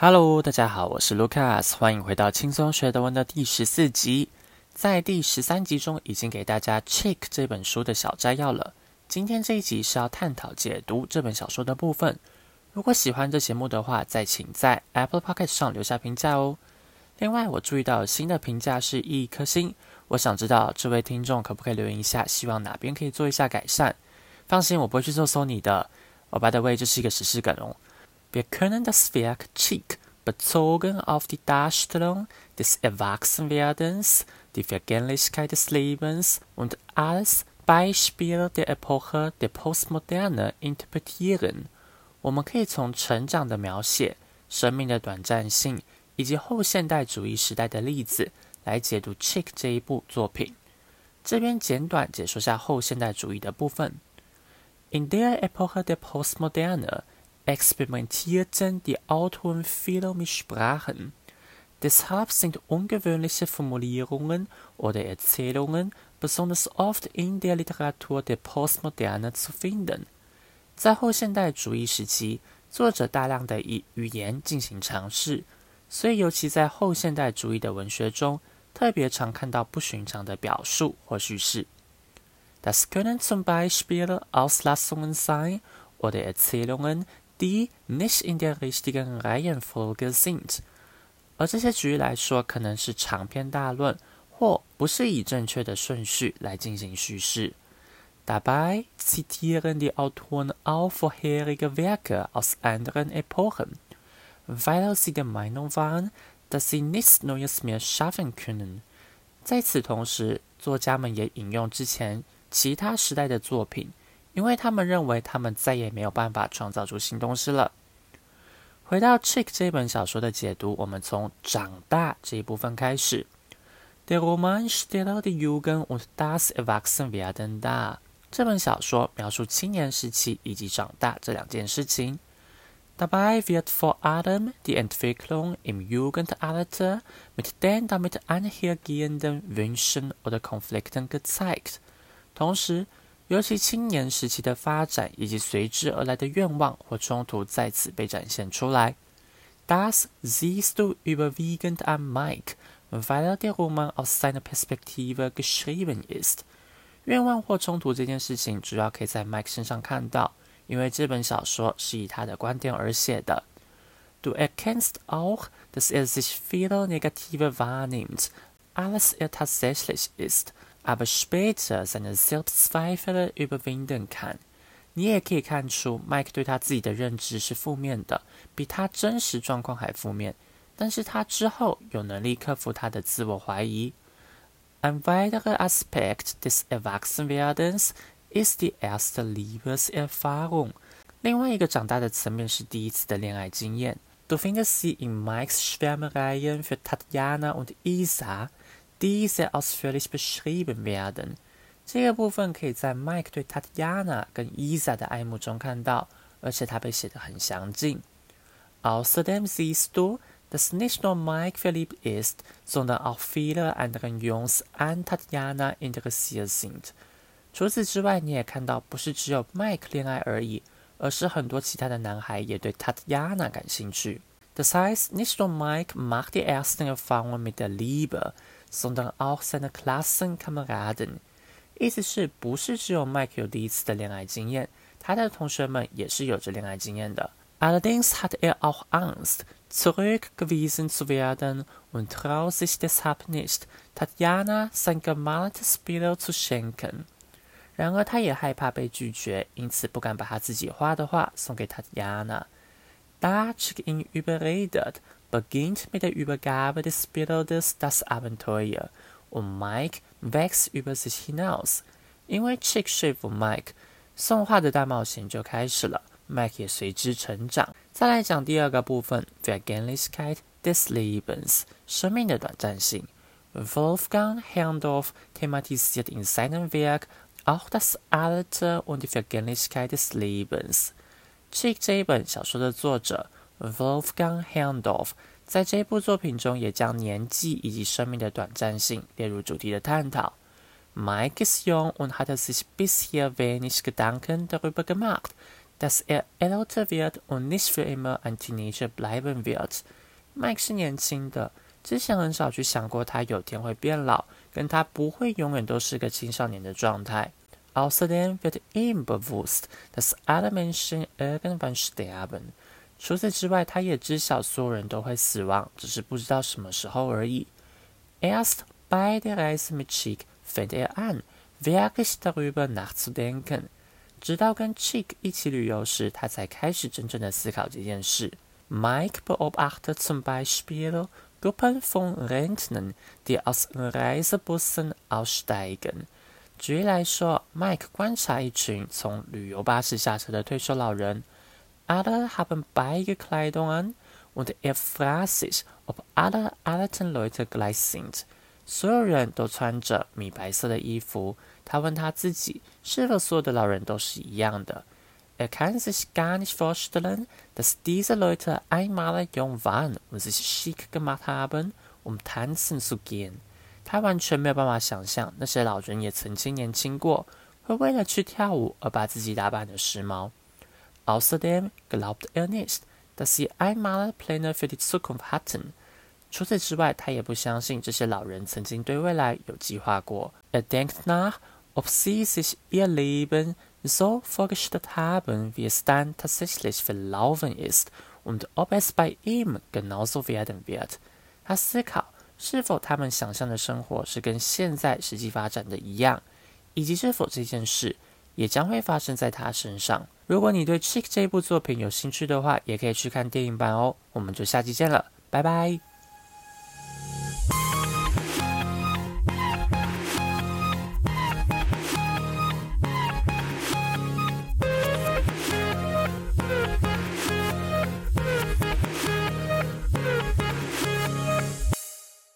Hello，大家好，我是 Lucas，欢迎回到轻松学德文的第十四集。在第十三集中，已经给大家《check》这本书的小摘要了。今天这一集是要探讨解读这本小说的部分。如果喜欢这节目的话，再请在 Apple Podcast 上留下评价哦。另外，我注意到新的评价是一颗星，我想知道这位听众可不可以留言一下，希望哪边可以做一下改善。放心，我不会去搜搜你的。哦，by the way，这是一个实事梗哦。Wir können das Werk Chick bezogen auf die Darstellung des Erwachsenwerdens, die Vergänglichkeit des Lebens und als Beispiel der Epoche der Postmoderne interpretieren。我们可以从成长的描写、生命的短暂性以及后现代主义时代的例子来解读《Chick》这一部作品。这边简短解说下后现代主义的部分。In der Epoche der Postmoderne experimentierten die Autoren viel mit Sprachen. Deshalb sind ungewöhnliche Formulierungen oder Erzählungen besonders oft in der Literatur der Postmoderne zu finden. 在后现代主义时期，作者大量的以语言进行尝试，所以尤其在后现代主义的文学中，特别常看到不寻常的表述或叙事。Das können zum Beispiel Auslassungen sein oder Erzählungen, die nicht in der richtigen Reihenfolge sind。而这些举例来说，可能是长篇大论，或不是以正确的顺序来进行叙事。Dabei zitieren die Autoren auch vorherige Werke aus anderen Epochen, weil sie der Meinung waren, dass sie nichts Neues mehr schaffen können。在此同时，作家们也引用之前其他时代的作品。因为他们认为他们再也没有办法创造出新东西了。回到《Chick》这本小说的解读，我们从长大这一部分开始。Der Roman stellt die Jugend und das Erwachsenwerden dar。这本小说描述青年时期以及长大这两件事情。Dabei wird vor allem die Entwicklung im Jugendalter mit den damit einhergehenden Wünschen oder Konflikten gezeigt。同时，尤其青年时期的发展以及随之而来的愿望或冲突在此被展现出来。Das siehst du überwiegend an Mike, weil der Roman aus seiner Perspektive geschrieben ist。愿望或冲突这件事情主要可以在 Mike 身上看到，因为这本小说是以他的观点而写的。Du erkennst auch, dass er sich viele negative wahrnimmt, alles er tatsächlich ist。Aber später seine Selbstzweifel überwinden kann。你也可以看出，Mike 对他自己的认知是负面的，比他真实状况还负面。但是他之后有能力克服他的自我怀疑。Ein weiterer Aspekt des Erwachsenwerdens ist die erste Liebeserfahrung。另外一个长大的层面是第一次的恋爱经验。Du findest sie in Mikes Schwärmereien für Tatjana und Isa。Diese ausführlich beschrieben werden。这个部分可以在 Mike 对 Tatiana 跟 Isa 的爱慕中看到，而且它被写得很详尽。Außerdem siehst du, dass nicht nur Mike verliebt ist, sondern auch viele andere Jungs an Tatiana interessiert sind。除此之外，你也看到不是只有 Mike 恋爱而已，而是很多其他的男孩也对 Tatiana 感兴趣。Das heißt, nicht nur Mike macht die ersten Erfahrungen mit der Liebe, sondern auch seine Klassenkameraden。意思是不是只有 Mike 有第一次的恋爱经验，他的同学们也是有着恋爱经验的。Allerdings hat er auch Angst, zurückgewiesen zu werden und traut sich deshalb nicht, Tatjana sein gemaltes Bild zu schenken。然而，他也害怕被拒绝，因此不敢把他自己画的画送给 Tatjana。Da Chick i n überredet, beginnt mit der Übergabe des Bildes das Abenteuer und Mike wächst über sich hinaus。因为 Chick 说服 Mike，送画的大冒险就开始了，Mike 也随之成长。再来讲第二个部分，Vergänglichkeit des Lebens，生命的短暂性。Wolfgang Herrndorf thematisiert in seinem Werk auch das Alter und die Vergänglichkeit des Lebens。Chick 这一本小说的作者。 Wolfgang Herrndorf 在这部作品中也将年纪以及生命的短暂性列入主题的探讨。Mike ist jung und hatte sich bisher wenig Gedanken darüber gemacht, dass er älter wird und nicht für immer ein Teenager bleiben wird。Mike 是年轻的，之前很少去想过他有天会变老，跟他不会永远都是个青少年的状态。Außerdem wird ihm bewusst, dass alle Menschen irgendwann sterben。除此之外，他也知晓所有人都会死亡，只是不知道什么时候而已。Erst bei der Reise mit Chick fängt er an, wirklich darüber nachzudenken。直到跟 Chick 一起旅游时，他才开始真正的思考这件事。Mike beobachtet zum Beispiel Gruppen von Rentnern, die aus Reisebussen aussteigen。举例来说，Mike 观察一群从旅游巴士下车的退休老人。Alle haben beige Kleidung an und er fragt sich, ob alle alten Leute gleich sind。所有人都穿着米白色的衣服。他问他自己，是否所有的老人都是一样的？Er kann sich gar nicht vorstellen, dass diese Leute einmal jung waren und sich schick gemacht haben, um tanzen zu gehen。他完全没有办法想象，那些老人也曾经年轻过，会为了去跳舞而把自己打扮的时髦。Außerdem glaubt er nicht, dass sie einmal Pläne für die Zukunft hatten。除此之外，他也不相信这些老人曾经对未来有计划过。Er denkt nach, ob sie sich ihr Leben so vorgestellt haben, wie es dann tatsächlich verlaufen ist, und ob es bei ihm genauso werden wird。他思考。是否他们想象的生活是跟现在实际发展的一样，以及是否这件事也将会发生在他身上？如果你对《Chick》这部作品有兴趣的话，也可以去看电影版哦。我们就下期见了，拜拜。